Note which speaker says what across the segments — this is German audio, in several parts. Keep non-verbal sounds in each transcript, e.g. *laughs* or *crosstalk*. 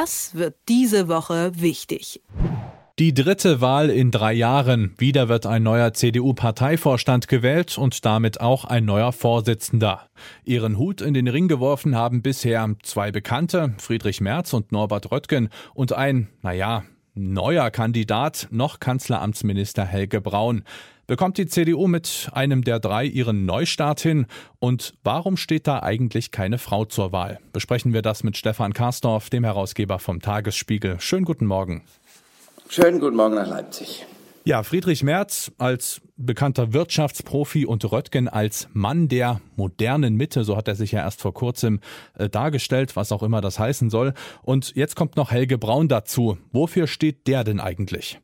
Speaker 1: Das wird diese Woche wichtig.
Speaker 2: Die dritte Wahl in drei Jahren. Wieder wird ein neuer CDU-Parteivorstand gewählt und damit auch ein neuer Vorsitzender. Ihren Hut in den Ring geworfen haben bisher zwei Bekannte, Friedrich Merz und Norbert Röttgen, und ein, naja, neuer Kandidat, noch Kanzleramtsminister Helge Braun. Bekommt die CDU mit einem der drei ihren Neustart hin? Und warum steht da eigentlich keine Frau zur Wahl? Besprechen wir das mit Stefan Karsdorf, dem Herausgeber vom Tagesspiegel. Schönen guten Morgen.
Speaker 3: Schönen guten Morgen nach Leipzig.
Speaker 2: Ja, Friedrich Merz als bekannter Wirtschaftsprofi und Röttgen als Mann der modernen Mitte, so hat er sich ja erst vor kurzem äh, dargestellt, was auch immer das heißen soll. Und jetzt kommt noch Helge Braun dazu. Wofür steht der denn eigentlich?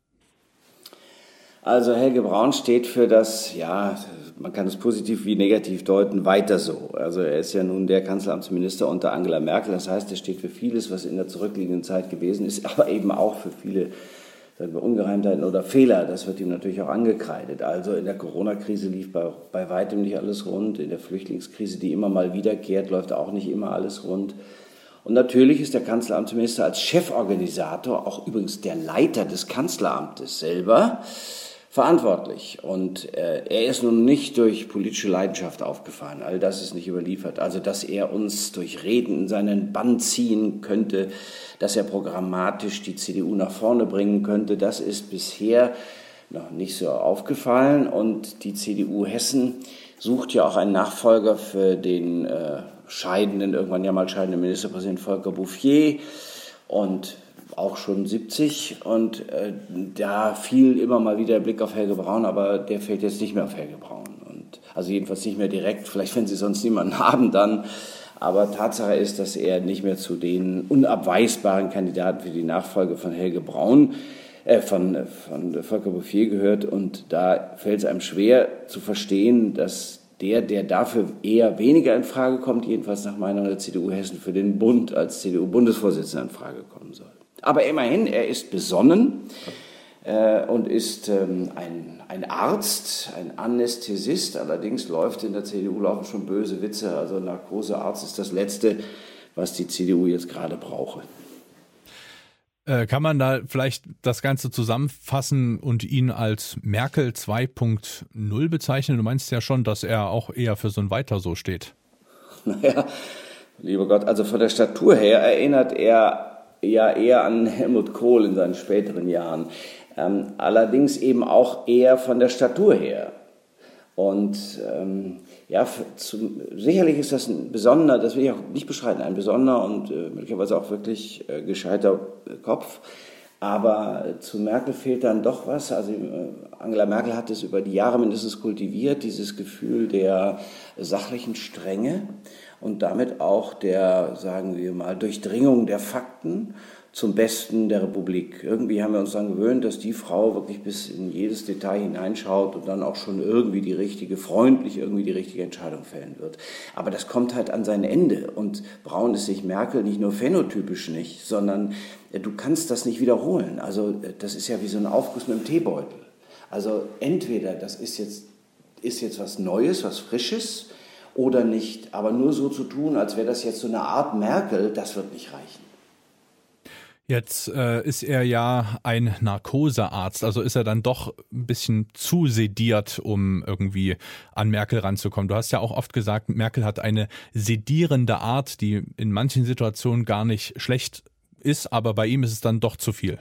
Speaker 3: Also Helge Braun steht für das, ja, man kann es positiv wie negativ deuten, weiter so. Also er ist ja nun der Kanzleramtsminister unter Angela Merkel. Das heißt, er steht für vieles, was in der zurückliegenden Zeit gewesen ist, *laughs* aber eben auch für viele sagen wir, Ungereimtheiten oder Fehler, das wird ihm natürlich auch angekreidet. Also in der Corona-Krise lief bei, bei weitem nicht alles rund. In der Flüchtlingskrise, die immer mal wiederkehrt, läuft auch nicht immer alles rund. Und natürlich ist der Kanzleramtsminister als Cheforganisator, auch übrigens der Leiter des Kanzleramtes selber, verantwortlich. Und äh, er ist nun nicht durch politische Leidenschaft aufgefallen. All das ist nicht überliefert. Also, dass er uns durch Reden in seinen Bann ziehen könnte, dass er programmatisch die CDU nach vorne bringen könnte, das ist bisher noch nicht so aufgefallen. Und die CDU Hessen sucht ja auch einen Nachfolger für den äh, scheidenden, irgendwann ja mal scheidenden Ministerpräsident Volker Bouffier. Und auch schon 70 und äh, da fiel immer mal wieder der Blick auf Helge Braun, aber der fällt jetzt nicht mehr auf Helge Braun. Und, also jedenfalls nicht mehr direkt, vielleicht wenn Sie sonst niemanden *laughs* haben, dann. Aber Tatsache ist, dass er nicht mehr zu den unabweisbaren Kandidaten für die Nachfolge von Helge Braun, äh, von, von Volker Bouffier gehört. Und da fällt es einem schwer zu verstehen, dass der, der dafür eher weniger in Frage kommt, jedenfalls nach Meinung der CDU Hessen, für den Bund als CDU-Bundesvorsitzender in Frage kommen soll. Aber immerhin, er ist besonnen äh, und ist ähm, ein, ein Arzt, ein Anästhesist. Allerdings läuft in der CDU laufen schon böse Witze. Also Narkosearzt ist das Letzte, was die CDU jetzt gerade brauche.
Speaker 2: Äh, kann man da vielleicht das Ganze zusammenfassen und ihn als Merkel 2.0 bezeichnen? Du meinst ja schon, dass er auch eher für so ein Weiter so steht. *laughs*
Speaker 3: Naja, lieber Gott, also von der Statur her erinnert er ja eher an Helmut Kohl in seinen späteren Jahren. Ähm, allerdings eben auch eher von der Statur her. Und ähm, ja, zu, sicherlich ist das ein besonderer, das will ich auch nicht beschreiben, ein besonderer und äh, möglicherweise auch wirklich äh, gescheiter Kopf. Aber zu Merkel fehlt dann doch was. Also äh, Angela Merkel hat es über die Jahre mindestens kultiviert, dieses Gefühl der sachlichen Strenge und damit auch der, sagen wir mal, Durchdringung der Fakten zum Besten der Republik. Irgendwie haben wir uns dann gewöhnt, dass die Frau wirklich bis in jedes Detail hineinschaut und dann auch schon irgendwie die richtige, freundlich irgendwie die richtige Entscheidung fällen wird. Aber das kommt halt an sein Ende. Und Braun ist sich Merkel nicht nur phänotypisch nicht, sondern äh, du kannst das nicht wiederholen. Also äh, das ist ja wie so ein Aufguss mit einem Teebeutel. Also entweder das ist jetzt, ist jetzt was Neues, was Frisches, oder nicht. Aber nur so zu tun, als wäre das jetzt so eine Art Merkel, das wird nicht reichen.
Speaker 2: Jetzt äh, ist er ja ein Narkosearzt, also ist er dann doch ein bisschen zu sediert, um irgendwie an Merkel ranzukommen. Du hast ja auch oft gesagt, Merkel hat eine sedierende Art, die in manchen Situationen gar nicht schlecht ist, aber bei ihm ist es dann doch zu viel.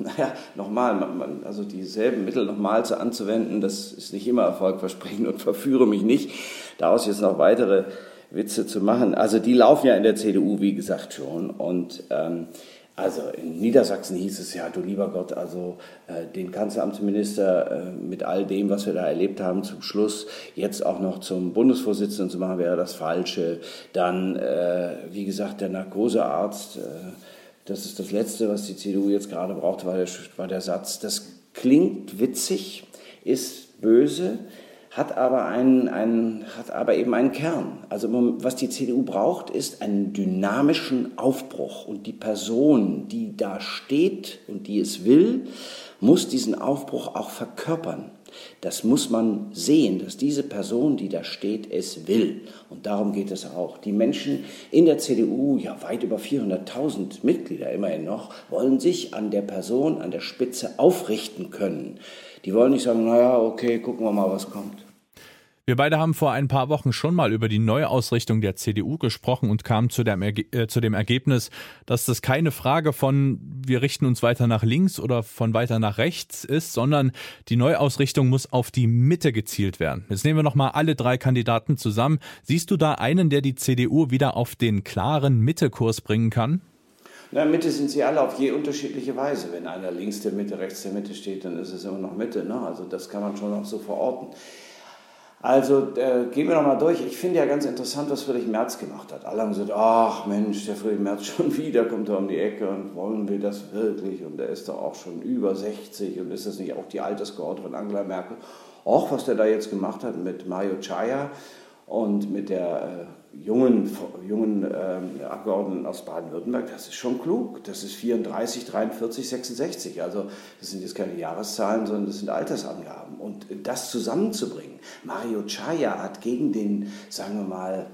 Speaker 3: Naja, nochmal, also dieselben Mittel nochmal zu anzuwenden, das ist nicht immer erfolgversprechend und verführe mich nicht, daraus jetzt noch weitere Witze zu machen. Also die laufen ja in der CDU, wie gesagt, schon. Und ähm, also in Niedersachsen hieß es ja, du lieber Gott, also äh, den Kanzleramtsminister äh, mit all dem, was wir da erlebt haben, zum Schluss jetzt auch noch zum Bundesvorsitzenden zu machen, wäre das Falsche. Dann, äh, wie gesagt, der Narkosearzt. Äh, das ist das Letzte, was die CDU jetzt gerade braucht, war der, war der Satz. Das klingt witzig, ist böse, hat aber, einen, einen, hat aber eben einen Kern. Also was die CDU braucht, ist einen dynamischen Aufbruch. Und die Person, die da steht und die es will, muss diesen Aufbruch auch verkörpern. Das muss man sehen, dass diese Person, die da steht, es will. Und darum geht es auch. Die Menschen in der CDU, ja weit über 400.000 Mitglieder immerhin noch, wollen sich an der Person, an der Spitze aufrichten können. Die wollen nicht sagen, naja, okay, gucken wir mal, was kommt.
Speaker 2: Wir beide haben vor ein paar Wochen schon mal über die Neuausrichtung der CDU gesprochen und kamen zu dem, äh, zu dem Ergebnis, dass das keine Frage von wir richten uns weiter nach links oder von weiter nach rechts ist, sondern die Neuausrichtung muss auf die Mitte gezielt werden. Jetzt nehmen wir noch mal alle drei Kandidaten zusammen. Siehst du da einen, der die CDU wieder auf den klaren Mittekurs bringen kann?
Speaker 3: Der Mitte sind sie alle auf je unterschiedliche Weise. Wenn einer links der Mitte, rechts der Mitte steht, dann ist es immer noch Mitte. Ne? Also das kann man schon auch so verorten. Also äh, gehen wir nochmal durch. Ich finde ja ganz interessant, was Friedrich Merz gemacht hat. Alle haben gesagt, ach Mensch, der Friedrich Merz *laughs* schon wieder kommt da um die Ecke und wollen wir das wirklich? Und der ist doch auch schon über 60 und ist das nicht auch die Altersgehorte von Angela Merkel? Auch was der da jetzt gemacht hat mit Mario Chaya und mit der äh, jungen, jungen äh, Abgeordneten aus Baden-Württemberg, das ist schon klug. Das ist 34, 43, 66. Also das sind jetzt keine Jahreszahlen, sondern das sind Altersangaben. Und das zusammenzubringen. Mario Chaya hat gegen den, sagen wir mal,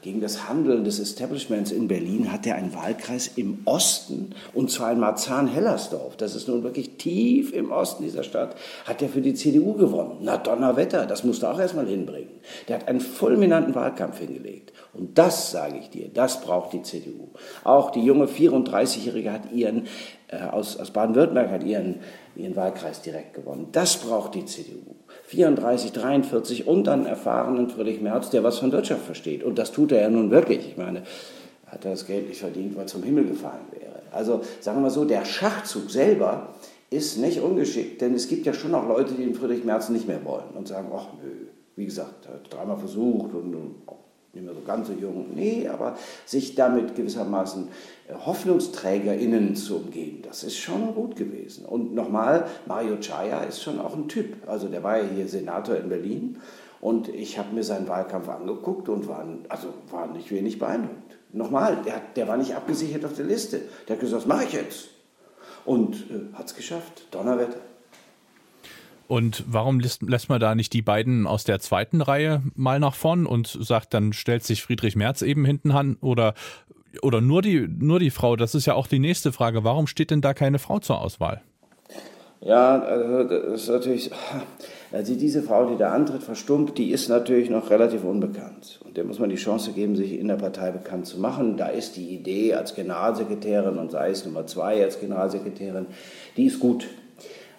Speaker 3: gegen das Handeln des Establishments in Berlin hat er einen Wahlkreis im Osten, und zwar in Marzahn-Hellersdorf, das ist nun wirklich tief im Osten dieser Stadt, hat er für die CDU gewonnen. Na Donnerwetter, das musst du auch erstmal hinbringen. Der hat einen fulminanten Wahlkampf hingelegt. Und das, sage ich dir, das braucht die CDU. Auch die junge 34-Jährige hat ihren, äh, aus, aus Baden-Württemberg hat ihren, ihren Wahlkreis direkt gewonnen. Das braucht die CDU. 34, 43 und dann erfahrenen Friedrich Merz, der was von Wirtschaft versteht. Und das tut er ja nun wirklich. Ich meine, hat er das Geld nicht verdient, weil zum Himmel gefallen wäre. Also sagen wir so, der Schachzug selber ist nicht ungeschickt, denn es gibt ja schon noch Leute, die den Friedrich Merz nicht mehr wollen und sagen, ach nö, wie gesagt, er hat dreimal versucht und nicht mehr so ganz so jung, nee, aber sich damit gewissermaßen äh, HoffnungsträgerInnen zu umgeben, das ist schon gut gewesen. Und nochmal, Mario Chaya ist schon auch ein Typ. Also der war ja hier Senator in Berlin und ich habe mir seinen Wahlkampf angeguckt und war, also war nicht wenig beeindruckt. Nochmal, der, der war nicht abgesichert auf der Liste. Der hat gesagt, was mache ich jetzt? Und äh, hat es geschafft. Donnerwetter.
Speaker 2: Und warum lässt, lässt man da nicht die beiden aus der zweiten Reihe mal nach vorn und sagt, dann stellt sich Friedrich Merz eben hinten an oder, oder nur, die, nur die Frau? Das ist ja auch die nächste Frage. Warum steht denn da keine Frau zur Auswahl?
Speaker 3: Ja, also das ist natürlich, also diese Frau, die da antritt, verstummt, die ist natürlich noch relativ unbekannt. Und der muss man die Chance geben, sich in der Partei bekannt zu machen. Da ist die Idee als Generalsekretärin und sei es Nummer zwei als Generalsekretärin, die ist gut.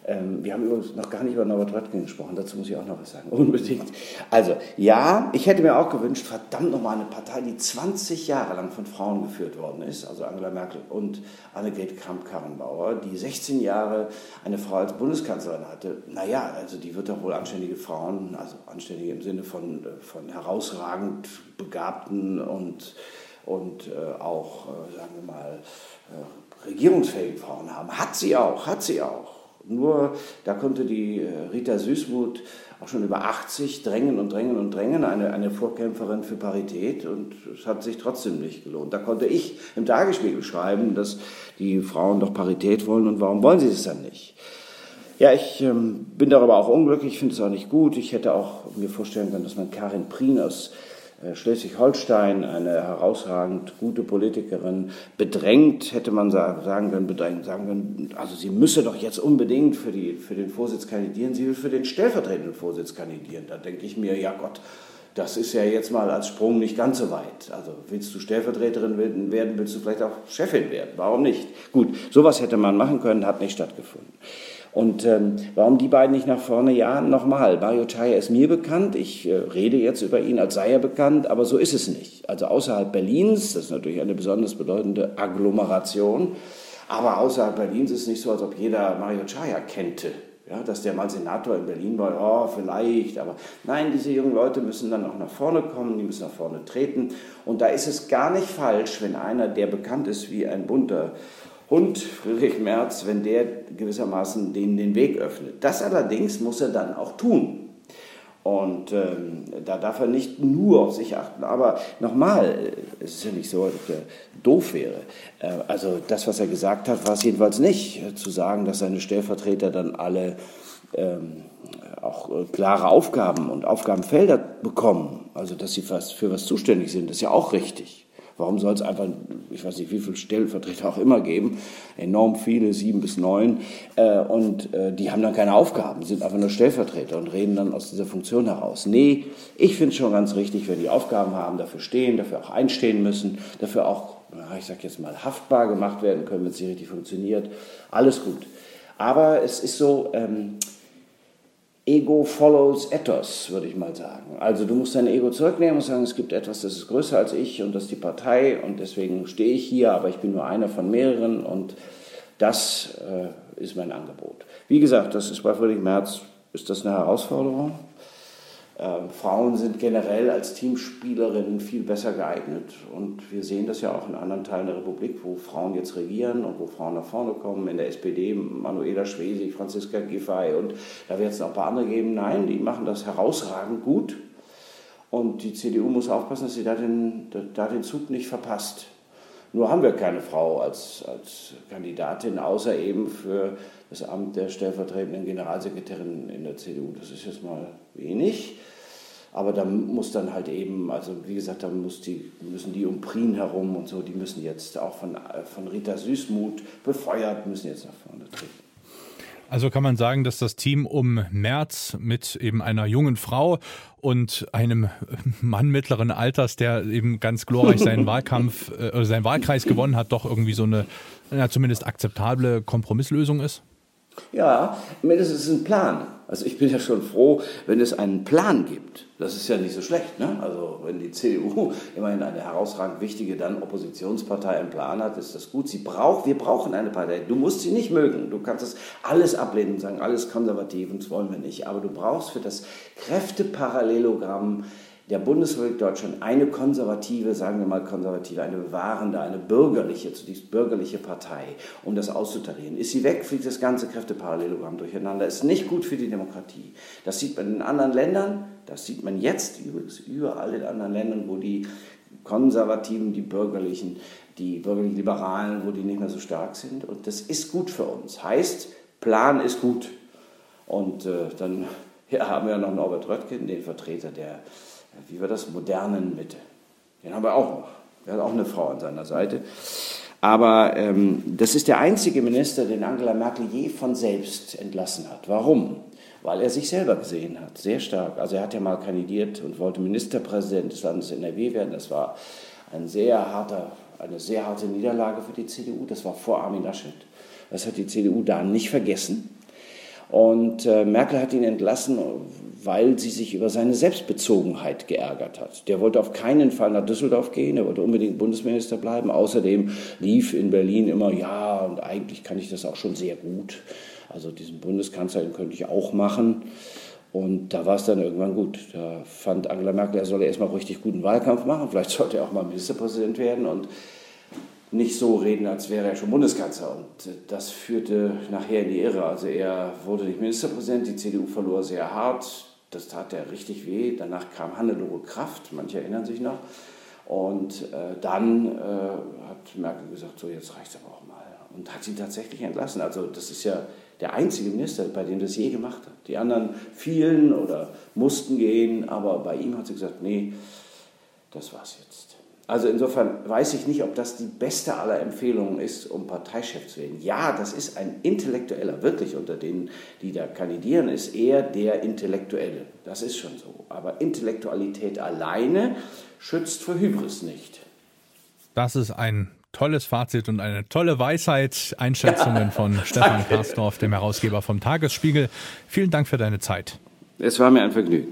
Speaker 3: Ähm, wir haben übrigens noch gar nicht über Norbert Röttgen gesprochen, dazu muss ich auch noch was sagen. *laughs* Unbedingt. Also, ja, ich hätte mir auch gewünscht, verdammt nochmal eine Partei, die 20 Jahre lang von Frauen geführt worden ist, also Angela Merkel und Annegret Kramp-Karrenbauer, die 16 Jahre eine Frau als Bundeskanzlerin hatte. Naja, also die wird doch wohl anständige Frauen, also anständige im Sinne von, äh, von herausragend begabten und, und äh, auch, äh, sagen wir mal, äh, regierungsfähigen Frauen haben. Hat sie auch, hat sie auch. Nur da konnte die äh, Rita Süßmuth auch schon über 80 drängen und drängen und drängen, eine, eine Vorkämpferin für Parität und es hat sich trotzdem nicht gelohnt. Da konnte ich im Tagesspiegel schreiben, dass die Frauen doch Parität wollen und warum wollen sie es dann nicht? Ja, ich ähm, bin darüber auch unglücklich, finde es auch nicht gut. Ich hätte auch mir vorstellen können, dass man Karin Prien aus Schleswig-Holstein, eine herausragend gute Politikerin, bedrängt, hätte man sagen können, bedrängt, sagen können, also sie müsse doch jetzt unbedingt für, die, für den Vorsitz kandidieren, sie will für den stellvertretenden Vorsitz kandidieren. Da denke ich mir, ja Gott, das ist ja jetzt mal als Sprung nicht ganz so weit. Also willst du Stellvertreterin werden, willst du vielleicht auch Chefin werden. Warum nicht? Gut, sowas hätte man machen können, hat nicht stattgefunden. Und ähm, warum die beiden nicht nach vorne? Ja, nochmal, Mario Chaya ist mir bekannt. Ich äh, rede jetzt über ihn, als sei er bekannt, aber so ist es nicht. Also außerhalb Berlins, das ist natürlich eine besonders bedeutende Agglomeration, aber außerhalb Berlins ist es nicht so, als ob jeder Mario Chaya kennte. Ja, dass der mal Senator in Berlin war, oh, vielleicht, aber nein, diese jungen Leute müssen dann auch nach vorne kommen, die müssen nach vorne treten. Und da ist es gar nicht falsch, wenn einer, der bekannt ist wie ein bunter Hund, Friedrich Merz, wenn der gewissermaßen denen den Weg öffnet. Das allerdings muss er dann auch tun. Und ähm, da darf er nicht nur auf sich achten. Aber nochmal, äh, es ist ja nicht so, ob er doof wäre. Äh, also das, was er gesagt hat, war es jedenfalls nicht, äh, zu sagen, dass seine Stellvertreter dann alle ähm, auch äh, klare Aufgaben und Aufgabenfelder bekommen, also dass sie für was zuständig sind, ist ja auch richtig. Warum soll es einfach, ich weiß nicht, wie viele Stellvertreter auch immer geben, enorm viele, sieben bis neun, äh, und äh, die haben dann keine Aufgaben, sind einfach nur Stellvertreter und reden dann aus dieser Funktion heraus. Nee, ich finde es schon ganz richtig, wenn die Aufgaben haben, dafür stehen, dafür auch einstehen müssen, dafür auch, ich sag jetzt mal, haftbar gemacht werden können, wenn es nicht richtig funktioniert. Alles gut. Aber es ist so, ähm, Ego follows ethos, würde ich mal sagen. Also du musst dein Ego zurücknehmen und sagen, es gibt etwas, das ist größer als ich und das ist die Partei und deswegen stehe ich hier, aber ich bin nur einer von mehreren und das äh, ist mein Angebot. Wie gesagt, das ist bei Friedrich Merz, ist das eine Herausforderung. Ähm, Frauen sind generell als Teamspielerinnen viel besser geeignet und wir sehen das ja auch in anderen Teilen der Republik, wo Frauen jetzt regieren und wo Frauen nach vorne kommen. In der SPD Manuela Schwesig, Franziska Giffey und da wird es noch ein paar andere geben. Nein, die machen das herausragend gut und die CDU muss aufpassen, dass sie da den, da den Zug nicht verpasst. Nur haben wir keine Frau als, als Kandidatin, außer eben für das Amt der stellvertretenden Generalsekretärin in der CDU. Das ist jetzt mal wenig. Aber da muss dann halt eben, also wie gesagt, da muss die, müssen die um Prien herum und so, die müssen jetzt auch von, von Rita Süßmuth befeuert, müssen jetzt nach vorne treten.
Speaker 2: Also kann man sagen, dass das Team um März mit eben einer jungen Frau und einem Mann mittleren Alters, der eben ganz glorreich seinen *laughs* Wahlkampf, äh, seinen Wahlkreis gewonnen hat, doch irgendwie so eine ja, zumindest akzeptable Kompromisslösung ist?
Speaker 3: Ja, mindestens ein Plan. Also ich bin ja schon froh, wenn es einen Plan gibt. Das ist ja nicht so schlecht. Ne? Also wenn die CDU *laughs* immerhin eine herausragend wichtige dann Oppositionspartei einen Plan hat, ist das gut. Sie braucht, wir brauchen eine Partei. Du musst sie nicht mögen. Du kannst das alles ablehnen und sagen, alles konservativ und das wollen wir nicht. Aber du brauchst für das Kräfteparallelogramm der Bundesrepublik Deutschland eine konservative, sagen wir mal konservative, eine bewahrende, eine bürgerliche, zunächst bürgerliche Partei, um das auszutarieren. Ist sie weg, fliegt das ganze Kräfteparallelogramm durcheinander. Ist nicht gut für die Demokratie. Das sieht man in anderen Ländern, das sieht man jetzt übrigens überall in anderen Ländern, wo die Konservativen, die Bürgerlichen, die bürgerlich Liberalen, wo die nicht mehr so stark sind. Und das ist gut für uns. Heißt, Plan ist gut. Und äh, dann *laughs* ja, haben wir noch Norbert Röttgen, den Vertreter der wie war das, modernen Mitte. Den haben wir auch noch. Er hat auch eine Frau an seiner Seite. Aber ähm, das ist der einzige Minister, den Angela Merkel je von selbst entlassen hat. Warum? Weil er sich selber gesehen hat, sehr stark. Also er hat ja mal kandidiert und wollte Ministerpräsident des Landes NRW werden. Das war ein sehr harter, eine sehr harte Niederlage für die CDU. Das war vor Armin Laschet. Das hat die CDU da nicht vergessen. Und äh, Merkel hat ihn entlassen, weil sie sich über seine Selbstbezogenheit geärgert hat. Der wollte auf keinen Fall nach Düsseldorf gehen, er wollte unbedingt Bundesminister bleiben. Außerdem lief in Berlin immer, ja, und eigentlich kann ich das auch schon sehr gut. Also diesen Bundeskanzler könnte ich auch machen. Und da war es dann irgendwann gut. Da fand Angela Merkel, er solle erstmal richtig guten Wahlkampf machen. Vielleicht sollte er auch mal Ministerpräsident werden und nicht so reden, als wäre er schon Bundeskanzler. Und das führte nachher in die Irre. Also er wurde nicht Ministerpräsident, die CDU verlor sehr hart. Das tat er richtig weh. Danach kam Hannelore Kraft, manche erinnern sich noch. Und äh, dann äh, hat Merkel gesagt, so jetzt reicht es aber auch mal. Und hat sie tatsächlich entlassen. Also das ist ja der einzige Minister, bei dem das je gemacht hat. Die anderen fielen oder mussten gehen, aber bei ihm hat sie gesagt, nee, das war's jetzt. Also insofern weiß ich nicht, ob das die beste aller Empfehlungen ist, um Parteichef zu werden. Ja, das ist ein Intellektueller, wirklich unter denen, die da kandidieren, ist eher der Intellektuelle. Das ist schon so. Aber Intellektualität alleine schützt vor Hybris nicht.
Speaker 2: Das ist ein tolles Fazit und eine tolle Weisheit. Einschätzungen ja, *laughs* von Stefan Karsdorf, dem Herausgeber vom Tagesspiegel. Vielen Dank für deine Zeit.
Speaker 3: Es war mir ein Vergnügen.